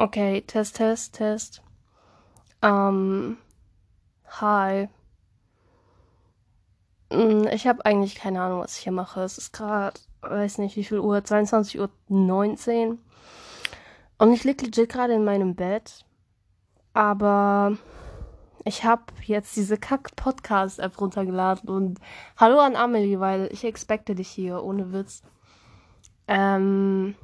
Okay, Test, Test, Test. Ähm, hi. Hm, Ich habe eigentlich keine Ahnung, was ich hier mache. Es ist gerade, weiß nicht wie viel Uhr, 22.19 Uhr. Und ich lieg legit gerade in meinem Bett. Aber ich habe jetzt diese Kack-Podcast-App runtergeladen und hallo an Amelie, weil ich expecte dich hier, ohne Witz. Ähm,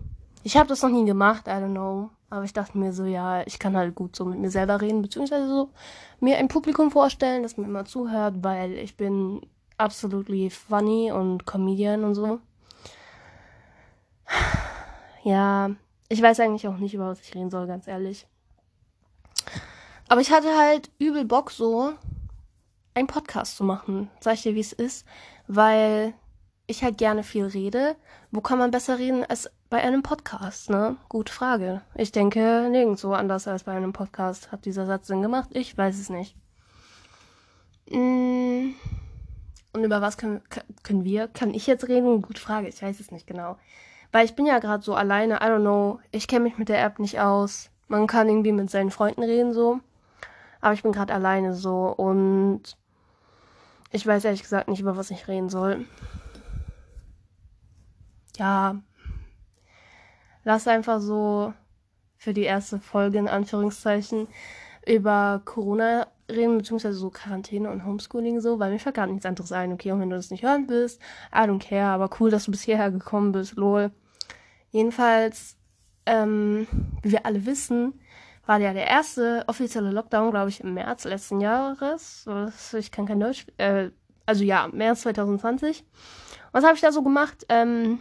ich habe das noch nie gemacht, I don't know. Aber ich dachte mir so, ja, ich kann halt gut so mit mir selber reden, beziehungsweise so mir ein Publikum vorstellen, das mir immer zuhört, weil ich bin absolutely funny und Comedian und so. Ja, ich weiß eigentlich auch nicht, über was ich reden soll, ganz ehrlich. Aber ich hatte halt übel Bock, so einen Podcast zu machen. Sag ich dir, wie es ist. Weil ich halt gerne viel rede. Wo kann man besser reden als bei einem Podcast, ne? Gute Frage. Ich denke nirgendwo anders als bei einem Podcast. Hat dieser Satz Sinn gemacht? Ich weiß es nicht. Mm. Und über was können, können wir, kann ich jetzt reden? Gute Frage, ich weiß es nicht genau. Weil ich bin ja gerade so alleine, I don't know. Ich kenne mich mit der App nicht aus. Man kann irgendwie mit seinen Freunden reden, so. Aber ich bin gerade alleine so und ich weiß ehrlich gesagt nicht, über was ich reden soll. Ja, lass einfach so für die erste Folge in Anführungszeichen über Corona reden, beziehungsweise so Quarantäne und Homeschooling so, weil mir fällt gar nichts anderes ein. Okay, und wenn du das nicht hören willst, I don't care, aber cool, dass du bis hierher gekommen bist, lol. Jedenfalls, ähm, wie wir alle wissen, war ja der erste offizielle Lockdown, glaube ich, im März letzten Jahres. Ich kann kein Deutsch. Äh, also ja, März 2020. Was habe ich da so gemacht? Ähm,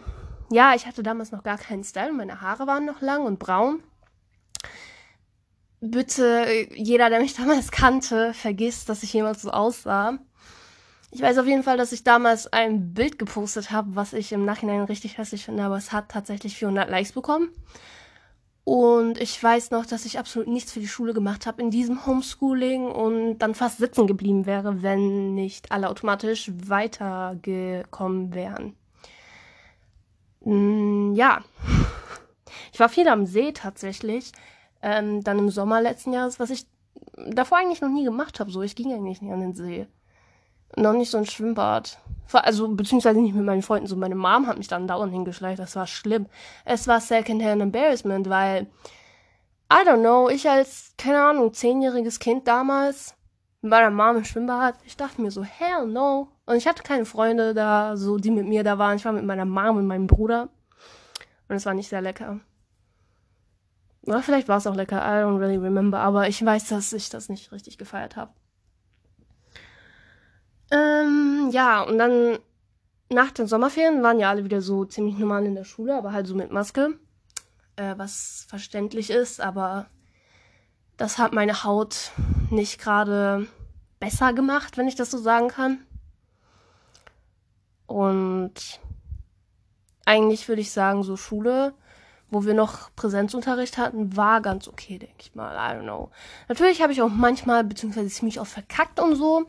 ja, ich hatte damals noch gar keinen Style. Meine Haare waren noch lang und braun. Bitte, jeder, der mich damals kannte, vergisst, dass ich jemals so aussah. Ich weiß auf jeden Fall, dass ich damals ein Bild gepostet habe, was ich im Nachhinein richtig hässlich finde, aber es hat tatsächlich 400 Likes bekommen. Und ich weiß noch, dass ich absolut nichts für die Schule gemacht habe in diesem Homeschooling und dann fast sitzen geblieben wäre, wenn nicht alle automatisch weitergekommen wären. Mm, ja, ich war viel am See tatsächlich. Ähm, dann im Sommer letzten Jahres, was ich davor eigentlich noch nie gemacht habe. So, ich ging eigentlich nicht an den See. Noch nicht so ein Schwimmbad. Also, beziehungsweise nicht mit meinen Freunden. So, meine Mom hat mich dann dauernd hingeschleicht. Das war schlimm. Es war Secondhand Embarrassment, weil, I don't know, ich als, keine Ahnung, zehnjähriges Kind damals mit meiner Mom im Schwimmbad, ich dachte mir so, hell no. Und ich hatte keine Freunde da, so, die mit mir da waren. Ich war mit meiner Mom und meinem Bruder. Und es war nicht sehr lecker. Oder vielleicht war es auch lecker, I don't really remember, aber ich weiß, dass ich das nicht richtig gefeiert habe. Ähm, ja, und dann nach den Sommerferien waren ja alle wieder so ziemlich normal in der Schule, aber halt so mit Maske. Äh, was verständlich ist, aber das hat meine Haut nicht gerade besser gemacht, wenn ich das so sagen kann. Und eigentlich würde ich sagen, so Schule, wo wir noch Präsenzunterricht hatten, war ganz okay, denke ich mal. I don't know. Natürlich habe ich auch manchmal, beziehungsweise ziemlich oft verkackt und so.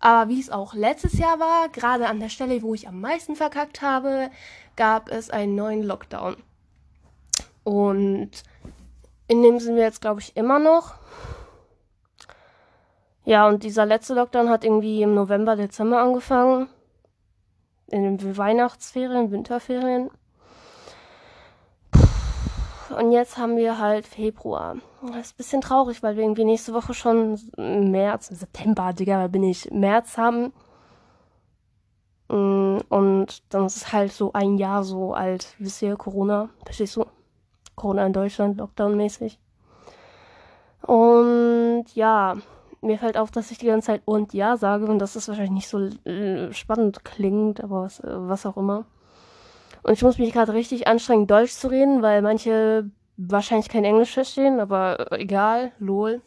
Aber wie es auch letztes Jahr war, gerade an der Stelle, wo ich am meisten verkackt habe, gab es einen neuen Lockdown. Und in dem sind wir jetzt, glaube ich, immer noch. Ja, und dieser letzte Lockdown hat irgendwie im November, Dezember angefangen. In den Weihnachtsferien, Winterferien. Und jetzt haben wir halt Februar. Das ist ein bisschen traurig, weil wir irgendwie nächste Woche schon März, September, Digga, da bin ich, März haben. Mm, und dann ist es halt so ein Jahr so alt, wisst ihr, Corona, verstehst du? Corona in Deutschland, Lockdown-mäßig. Und ja, mir fällt auf, dass ich die ganze Zeit und ja sage und das wahrscheinlich nicht so äh, spannend klingt, aber was, was auch immer. Und ich muss mich gerade richtig anstrengen, Deutsch zu reden, weil manche wahrscheinlich kein Englisch verstehen, aber egal, lol.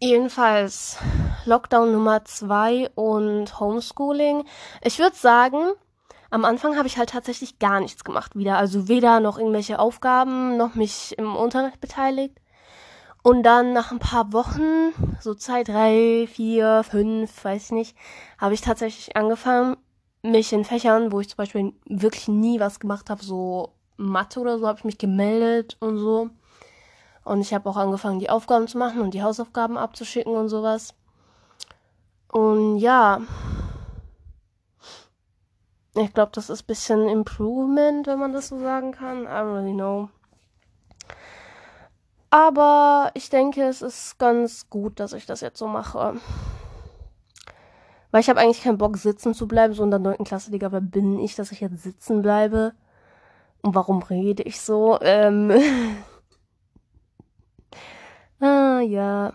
Jedenfalls Lockdown Nummer zwei und Homeschooling. Ich würde sagen, am Anfang habe ich halt tatsächlich gar nichts gemacht wieder. Also weder noch irgendwelche Aufgaben, noch mich im Unterricht beteiligt. Und dann nach ein paar Wochen, so zwei, drei, vier, fünf, weiß ich nicht, habe ich tatsächlich angefangen, mich in Fächern, wo ich zum Beispiel wirklich nie was gemacht habe, so Mathe oder so habe ich mich gemeldet und so. Und ich habe auch angefangen, die Aufgaben zu machen und die Hausaufgaben abzuschicken und sowas. Und ja, ich glaube, das ist bisschen Improvement, wenn man das so sagen kann. I don't really know. Aber ich denke, es ist ganz gut, dass ich das jetzt so mache. Weil ich habe eigentlich keinen Bock, sitzen zu bleiben, so in der 9. Klasse, Digga, wer bin ich, dass ich jetzt sitzen bleibe? Und warum rede ich so? Ähm. ah, ja.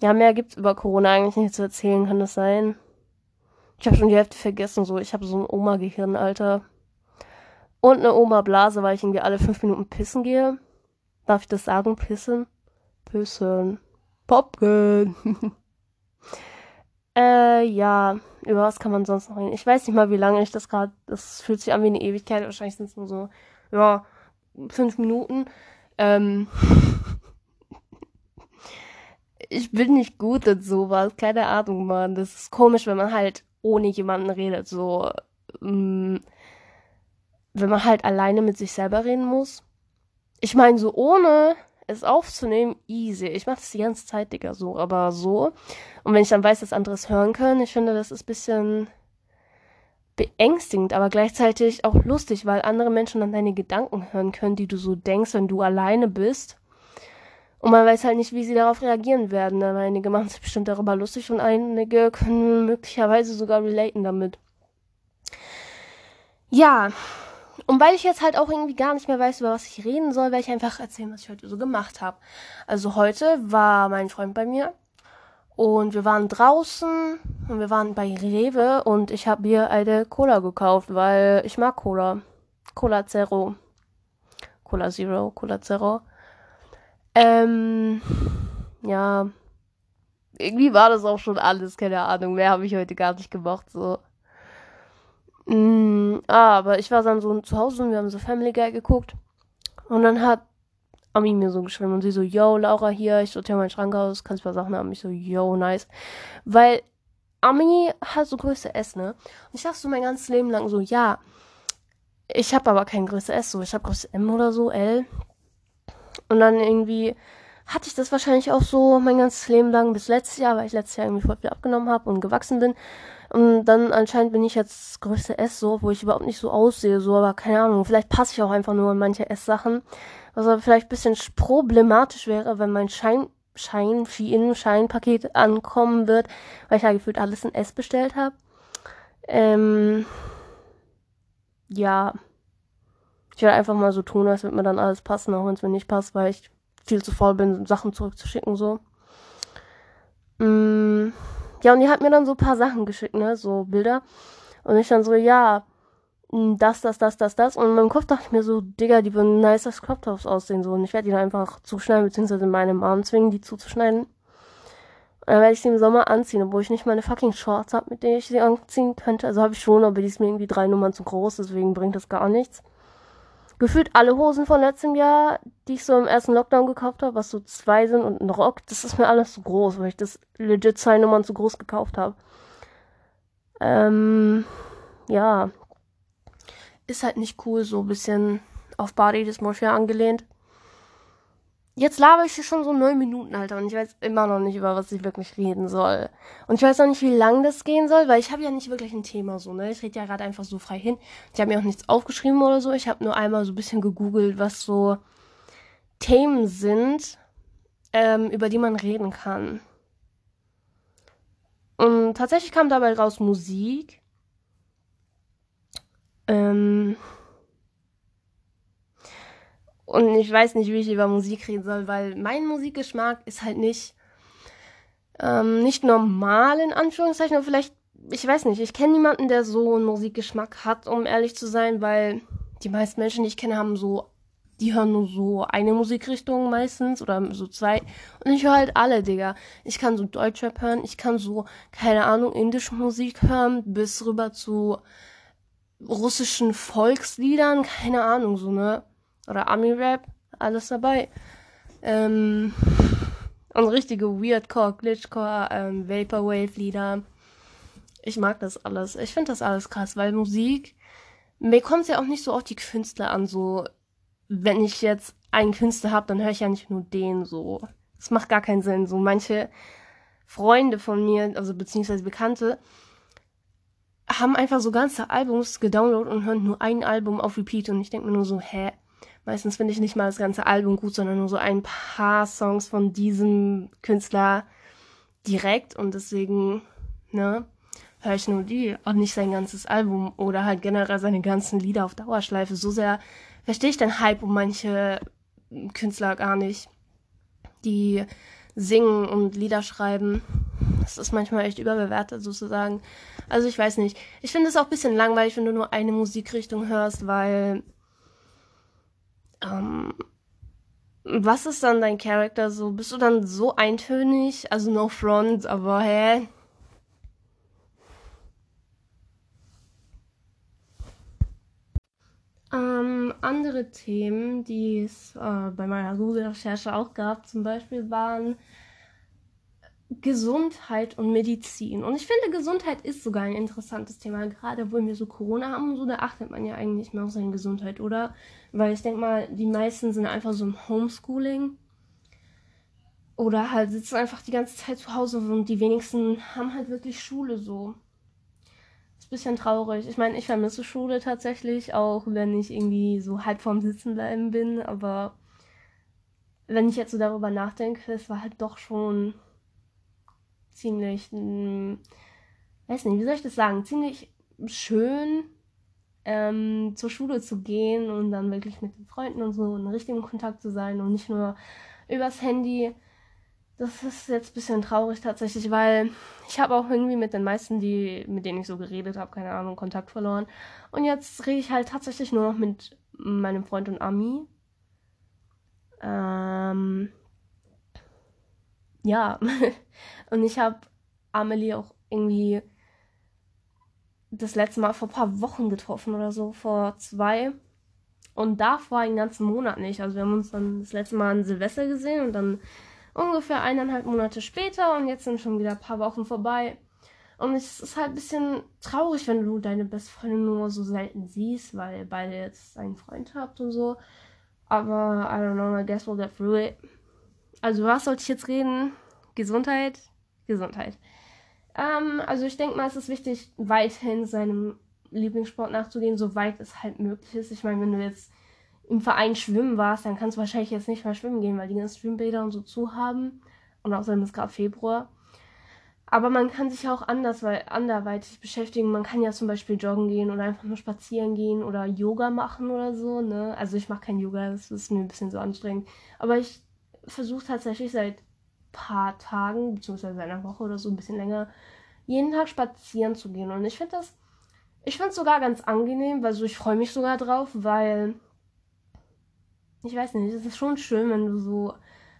Ja, mehr gibt's über Corona eigentlich nicht zu erzählen, kann das sein? Ich habe schon die Hälfte vergessen, so. Ich habe so ein Oma-Gehirn, Alter. Und eine Oma-Blase, weil ich irgendwie alle fünf Minuten pissen gehe. Darf ich das sagen? Pissen? Pissen. Popcorn. äh, ja. Über was kann man sonst noch reden? Ich weiß nicht mal, wie lange ich das gerade. Das fühlt sich an wie eine Ewigkeit. Wahrscheinlich sind es nur so, ja, fünf Minuten. Ähm. ich bin nicht gut in sowas. Keine Ahnung, Mann. Das ist komisch, wenn man halt ohne jemanden redet. So, mh, mm, wenn man halt alleine mit sich selber reden muss. Ich meine, so ohne es aufzunehmen, easy. Ich mache das die ganze Zeit, Digga, so, aber so. Und wenn ich dann weiß, dass andere es hören können, ich finde, das ist bisschen beängstigend, aber gleichzeitig auch lustig, weil andere Menschen dann deine Gedanken hören können, die du so denkst, wenn du alleine bist. Und man weiß halt nicht, wie sie darauf reagieren werden. Aber einige machen sich bestimmt darüber lustig und einige können möglicherweise sogar relaten damit. Ja. Und weil ich jetzt halt auch irgendwie gar nicht mehr weiß, über was ich reden soll, werde ich einfach erzählen, was ich heute so gemacht habe. Also heute war mein Freund bei mir und wir waren draußen und wir waren bei Rewe und ich habe mir eine Cola gekauft, weil ich mag Cola. Cola Zero. Cola Zero, Cola Zero. Ähm, ja. Irgendwie war das auch schon alles, keine Ahnung. Mehr habe ich heute gar nicht gemacht, so. Mm, ah, aber ich war dann so zu Hause und wir haben so Family Guy geguckt. Und dann hat Ami mir so geschrieben und sie so, yo, Laura hier, ich sortiere meinen Schrank aus, kannst du paar Sachen haben? Ich so, yo, nice. Weil Ami hat so Größe S, ne? Und ich dachte so mein ganzes Leben lang so, ja, ich habe aber kein Größe S, so, ich habe Größe M oder so, L. Und dann irgendwie hatte ich das wahrscheinlich auch so mein ganzes Leben lang bis letztes Jahr, weil ich letztes Jahr irgendwie voll viel abgenommen habe und gewachsen bin. Und dann anscheinend bin ich jetzt Größe S so, wo ich überhaupt nicht so aussehe, so, aber keine Ahnung, vielleicht passe ich auch einfach nur an manche S-Sachen. Was aber vielleicht bisschen problematisch wäre, wenn mein Schein, Schein, Shein, Scheinpaket ankommen wird, weil ich ja gefühlt alles in S bestellt habe. Ähm, ja. Ich werde einfach mal so tun, als würde mir dann alles passen, auch wenn es mir nicht passt, weil ich viel zu faul bin, Sachen zurückzuschicken, so. Mm, ja, und die hat mir dann so ein paar Sachen geschickt, ne, so Bilder. Und ich dann so, ja, mm, das, das, das, das, das. Und in meinem Kopf dachte ich mir so, Digga, die würden nice als Crop Tops aussehen, so. Und ich werde die dann einfach zuschneiden, beziehungsweise in meinem Arm zwingen, die zuzuschneiden. Und dann werde ich sie im Sommer anziehen, obwohl ich nicht meine fucking Shorts habe, mit denen ich sie anziehen könnte. Also habe ich schon, aber die ist mir irgendwie drei Nummern zu groß, deswegen bringt das gar nichts gefühlt alle Hosen von letztem Jahr, die ich so im ersten Lockdown gekauft habe, was so zwei sind und ein Rock, das ist mir alles zu groß, weil ich das legit zwei Nummern zu groß gekauft habe. Ähm, ja. Ist halt nicht cool, so ein bisschen auf Body Dysmorphia angelehnt. Jetzt laber ich hier schon so neun Minuten, Alter, und ich weiß immer noch nicht, über was ich wirklich reden soll. Und ich weiß noch nicht, wie lang das gehen soll, weil ich habe ja nicht wirklich ein Thema so, ne? Ich rede ja gerade einfach so frei hin. Ich habe mir auch nichts aufgeschrieben oder so. Ich habe nur einmal so ein bisschen gegoogelt, was so Themen sind, ähm, über die man reden kann. Und tatsächlich kam dabei raus Musik. Ähm, und ich weiß nicht, wie ich über Musik reden soll, weil mein Musikgeschmack ist halt nicht, ähm, nicht normal in Anführungszeichen, aber vielleicht, ich weiß nicht, ich kenne niemanden, der so einen Musikgeschmack hat, um ehrlich zu sein, weil die meisten Menschen, die ich kenne, haben so, die hören nur so eine Musikrichtung meistens oder so zwei. Und ich höre halt alle, Digga. Ich kann so Deutschrap hören, ich kann so, keine Ahnung, indische Musik hören, bis rüber zu russischen Volksliedern, keine Ahnung, so, ne? Oder Ami-Rap, alles dabei. Ähm, und richtige Weirdcore, Glitchcore, ähm, Vaporwave-Lieder. Ich mag das alles. Ich finde das alles krass, weil Musik mir kommt ja auch nicht so auf die Künstler an, so, wenn ich jetzt einen Künstler habe, dann höre ich ja nicht nur den so. Das macht gar keinen Sinn. So manche Freunde von mir, also beziehungsweise Bekannte, haben einfach so ganze Albums gedownloadet und hören nur ein Album auf Repeat und ich denke mir nur so, hä? Meistens finde ich nicht mal das ganze Album gut, sondern nur so ein paar Songs von diesem Künstler direkt und deswegen, ne, höre ich nur die und nicht sein ganzes Album oder halt generell seine ganzen Lieder auf Dauerschleife. So sehr verstehe ich den Hype um manche Künstler gar nicht, die singen und Lieder schreiben. Das ist manchmal echt überbewertet sozusagen. Also ich weiß nicht. Ich finde es auch ein bisschen langweilig, wenn du nur eine Musikrichtung hörst, weil ähm, was ist dann dein Charakter so? Bist du dann so eintönig? Also no front, aber hä? Ähm, andere Themen, die es äh, bei meiner Google-Recherche auch gab, zum Beispiel waren Gesundheit und Medizin. Und ich finde, Gesundheit ist sogar ein interessantes Thema. Gerade wo wir so Corona haben, so, da achtet man ja eigentlich mehr auf seine Gesundheit, oder? Weil ich denke mal, die meisten sind einfach so im Homeschooling. Oder halt sitzen einfach die ganze Zeit zu Hause und die wenigsten haben halt wirklich Schule so. Ist ein bisschen traurig. Ich meine, ich vermisse Schule tatsächlich, auch wenn ich irgendwie so halb vorm Sitzen bleiben bin. Aber wenn ich jetzt so darüber nachdenke, es war halt doch schon ziemlich, mh, hm, weiß nicht, wie soll ich das sagen, ziemlich schön ähm, zur Schule zu gehen und dann wirklich mit den Freunden und so in richtigen Kontakt zu sein und nicht nur übers Handy. Das ist jetzt ein bisschen traurig tatsächlich, weil ich habe auch irgendwie mit den meisten, die, mit denen ich so geredet habe, keine Ahnung, Kontakt verloren. Und jetzt rede ich halt tatsächlich nur noch mit meinem Freund und Ami. Ähm, ja, und ich habe Amelie auch irgendwie das letzte Mal vor ein paar Wochen getroffen oder so, vor zwei. Und davor einen ganzen Monat nicht. Also wir haben uns dann das letzte Mal an Silvester gesehen und dann ungefähr eineinhalb Monate später und jetzt sind schon wieder ein paar Wochen vorbei. Und es ist halt ein bisschen traurig, wenn du deine Bestfreundin nur so selten siehst, weil ihr beide jetzt einen Freund habt und so. Aber I don't know, I guess we'll get through it. Also was sollte ich jetzt reden? Gesundheit? Gesundheit. Ähm, also ich denke mal, es ist wichtig, weiterhin seinem Lieblingssport nachzugehen, soweit es halt möglich ist. Ich meine, wenn du jetzt im Verein schwimmen warst, dann kannst du wahrscheinlich jetzt nicht mehr schwimmen gehen, weil die ganzen Schwimmbäder und so zu haben. Und außerdem ist gerade Februar. Aber man kann sich auch anders, weil anderweitig beschäftigen. Man kann ja zum Beispiel joggen gehen oder einfach nur spazieren gehen oder Yoga machen oder so. Ne? Also ich mache kein Yoga, das ist mir ein bisschen so anstrengend. Aber ich versuche tatsächlich seit paar Tagen, beziehungsweise einer Woche oder so, ein bisschen länger, jeden Tag spazieren zu gehen. Und ich finde das, ich finde es sogar ganz angenehm, weil so ich freue mich sogar drauf, weil ich weiß nicht, es ist schon schön, wenn du so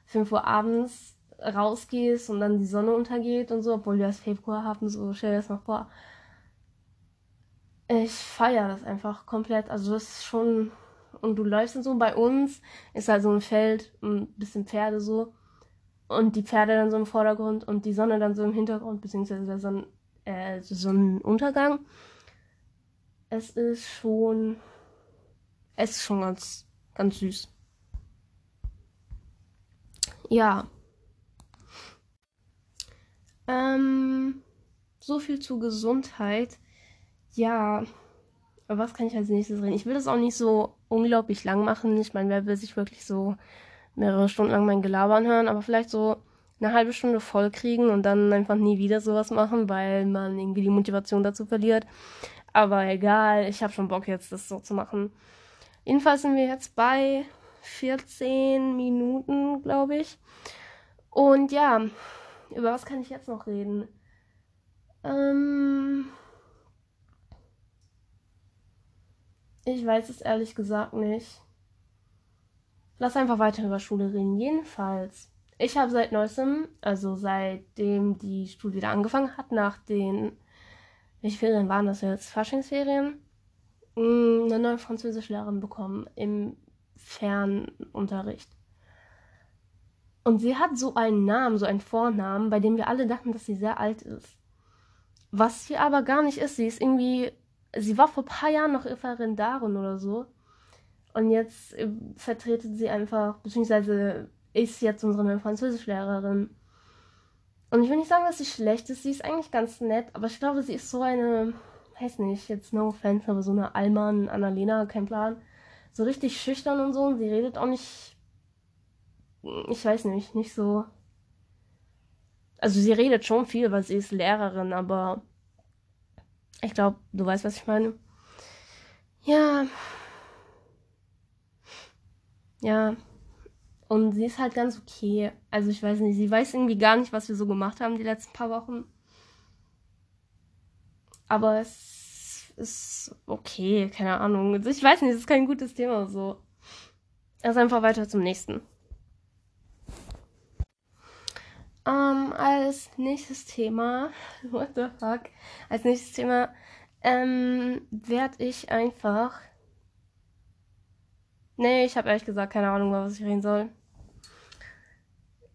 5 Uhr abends rausgehst und dann die Sonne untergeht und so, obwohl wir das Februar haben, so stell dir das mal vor. Ich feiere das einfach komplett. Also das ist schon. Und du läufst dann so bei uns, ist halt so ein Feld, ein bisschen Pferde so und die Pferde dann so im Vordergrund und die Sonne dann so im Hintergrund, beziehungsweise der Sonn äh, Sonnenuntergang. Es ist schon. Es ist schon ganz, ganz süß. Ja. Ähm, so viel zu Gesundheit. Ja. Aber was kann ich als nächstes reden? Ich will das auch nicht so unglaublich lang machen. Ich meine, wer will sich wirklich so mehrere Stunden lang mein Gelabern hören, aber vielleicht so eine halbe Stunde voll kriegen und dann einfach nie wieder sowas machen, weil man irgendwie die Motivation dazu verliert. Aber egal, ich habe schon Bock jetzt, das so zu machen. Jedenfalls sind wir jetzt bei 14 Minuten, glaube ich. Und ja, über was kann ich jetzt noch reden? Ähm, ich weiß es ehrlich gesagt nicht. Lass einfach weiter über Schule reden. Jedenfalls, ich habe seit neuestem, also seitdem die Schule wieder angefangen hat, nach den, welche Ferien waren das jetzt? Faschingsferien? Mm, eine neue Französischlehrerin bekommen im Fernunterricht. Und sie hat so einen Namen, so einen Vornamen, bei dem wir alle dachten, dass sie sehr alt ist. Was sie aber gar nicht ist. Sie ist irgendwie sie war vor ein paar Jahren noch Referendarin oder so. Und jetzt äh, vertretet sie einfach, beziehungsweise ist jetzt unsere Französischlehrerin. Und ich will nicht sagen, dass sie schlecht ist, sie ist eigentlich ganz nett, aber ich glaube, sie ist so eine, weiß nicht, jetzt no offense, aber so eine Alman, Annalena, kein Plan. So richtig schüchtern und so und sie redet auch nicht, ich weiß nicht, nicht so. Also sie redet schon viel, weil sie ist Lehrerin, aber ich glaube, du weißt, was ich meine. Ja. Ja. Und sie ist halt ganz okay. Also ich weiß nicht, sie weiß irgendwie gar nicht, was wir so gemacht haben die letzten paar Wochen. Aber es ist okay, keine Ahnung. Also ich weiß nicht, es ist kein gutes Thema so. Also einfach weiter zum nächsten. Ähm, als nächstes Thema, what the fuck? Als nächstes Thema ähm, werde ich einfach. Nee, ich habe ehrlich gesagt keine Ahnung, was ich reden soll.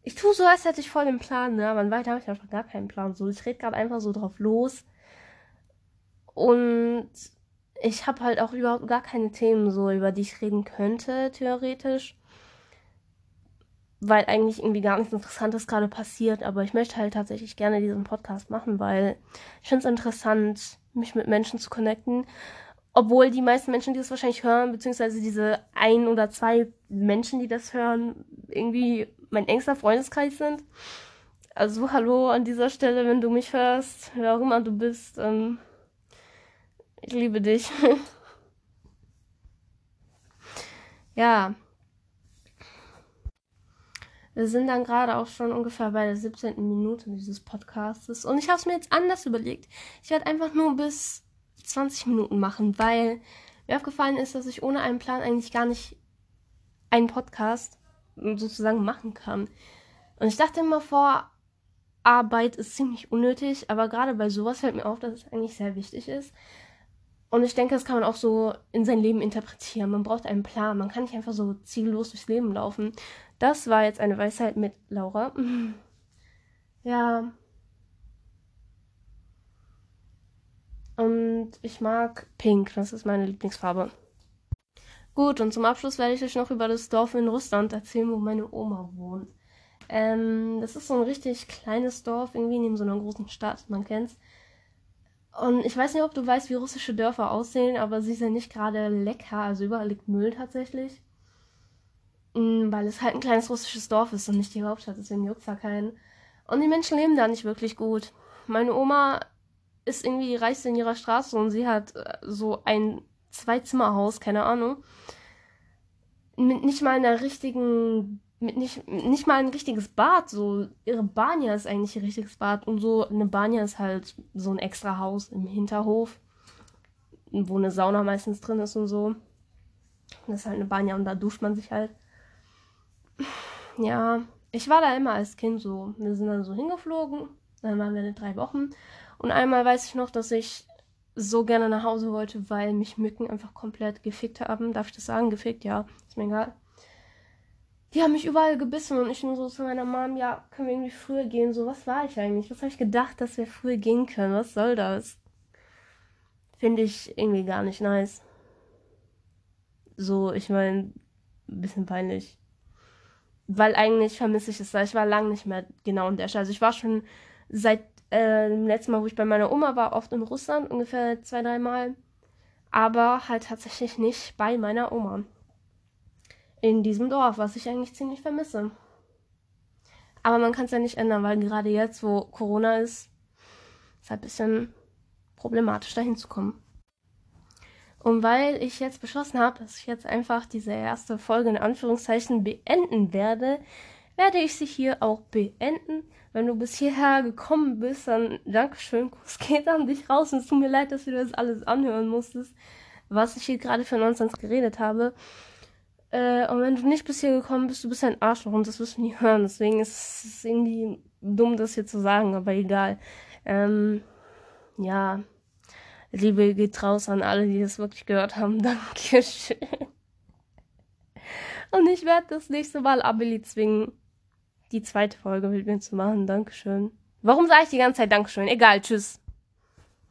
Ich tue so, als hätte ich voll den Plan, ne? Aber weiter habe ich einfach gar keinen Plan. So, ich rede gerade einfach so drauf los. Und ich habe halt auch überhaupt gar keine Themen, so über die ich reden könnte, theoretisch weil eigentlich irgendwie gar nichts Interessantes gerade passiert, aber ich möchte halt tatsächlich gerne diesen Podcast machen, weil ich finde es interessant, mich mit Menschen zu connecten. Obwohl die meisten Menschen, die das wahrscheinlich hören, beziehungsweise diese ein oder zwei Menschen, die das hören, irgendwie mein engster Freundeskreis sind. Also hallo an dieser Stelle, wenn du mich hörst, wer auch immer du bist. Ähm, ich liebe dich. ja, wir sind dann gerade auch schon ungefähr bei der 17. Minute dieses Podcastes. Und ich habe es mir jetzt anders überlegt. Ich werde einfach nur bis 20 Minuten machen, weil mir aufgefallen ist, dass ich ohne einen Plan eigentlich gar nicht einen Podcast sozusagen machen kann. Und ich dachte immer vor, Arbeit ist ziemlich unnötig, aber gerade bei sowas fällt mir auf, dass es eigentlich sehr wichtig ist. Und ich denke, das kann man auch so in sein Leben interpretieren. Man braucht einen Plan. Man kann nicht einfach so ziellos durchs Leben laufen. Das war jetzt eine Weisheit mit Laura. Ja. Und ich mag Pink, das ist meine Lieblingsfarbe. Gut, und zum Abschluss werde ich euch noch über das Dorf in Russland erzählen, wo meine Oma wohnt. Ähm, das ist so ein richtig kleines Dorf, irgendwie neben so einer großen Stadt, man kennt's. Und ich weiß nicht, ob du weißt, wie russische Dörfer aussehen, aber sie sind nicht gerade lecker, also überall liegt Müll tatsächlich. Mm, weil es halt ein kleines russisches Dorf ist und nicht die Hauptstadt, deswegen juckt da keinen. Und die Menschen leben da nicht wirklich gut. Meine Oma ist irgendwie die reichste in ihrer Straße und sie hat äh, so ein Zwei-Zimmer-Haus, keine Ahnung. Mit nicht mal einer richtigen, mit nicht, nicht mal ein richtiges Bad. So, ihre Banja ist eigentlich ihr richtiges Bad. Und so eine Banja ist halt so ein extra Haus im Hinterhof, wo eine Sauna meistens drin ist und so. Das ist halt eine Banja und da duscht man sich halt ja, ich war da immer als Kind so. Wir sind dann so hingeflogen, dann waren wir in drei Wochen. Und einmal weiß ich noch, dass ich so gerne nach Hause wollte, weil mich Mücken einfach komplett gefickt haben. Darf ich das sagen? Gefickt? Ja, ist mir egal. Die haben mich überall gebissen und ich nur so zu meiner Mom, ja, können wir irgendwie früher gehen? So, was war ich eigentlich? Was habe ich gedacht, dass wir früher gehen können? Was soll das? Finde ich irgendwie gar nicht nice. So, ich meine, ein bisschen peinlich weil eigentlich vermisse ich es, weil ich war lange nicht mehr genau in der Stadt. Also ich war schon seit äh, dem letzten Mal, wo ich bei meiner Oma war, oft in Russland, ungefähr zwei, drei Mal. Aber halt tatsächlich nicht bei meiner Oma. In diesem Dorf, was ich eigentlich ziemlich vermisse. Aber man kann es ja nicht ändern, weil gerade jetzt, wo Corona ist, ist halt ein bisschen problematisch, dahin zu kommen. Und weil ich jetzt beschlossen habe, dass ich jetzt einfach diese erste Folge in Anführungszeichen beenden werde, werde ich sie hier auch beenden. Wenn du bis hierher gekommen bist, dann Dankeschön, Kuss geht an dich raus. Und es tut mir leid, dass du das alles anhören musstest, was ich hier gerade für Nonsens geredet habe. Äh, und wenn du nicht bis hier gekommen bist, du bist ein Arschloch und das wirst du nie hören. Deswegen ist es irgendwie dumm, das hier zu sagen, aber egal. Ähm, ja. Liebe geht raus an alle, die das wirklich gehört haben. Dankeschön. Und ich werde das nächste Mal Amelie zwingen, die zweite Folge mit mir zu machen. Dankeschön. Warum sage ich die ganze Zeit Dankeschön? Egal, tschüss.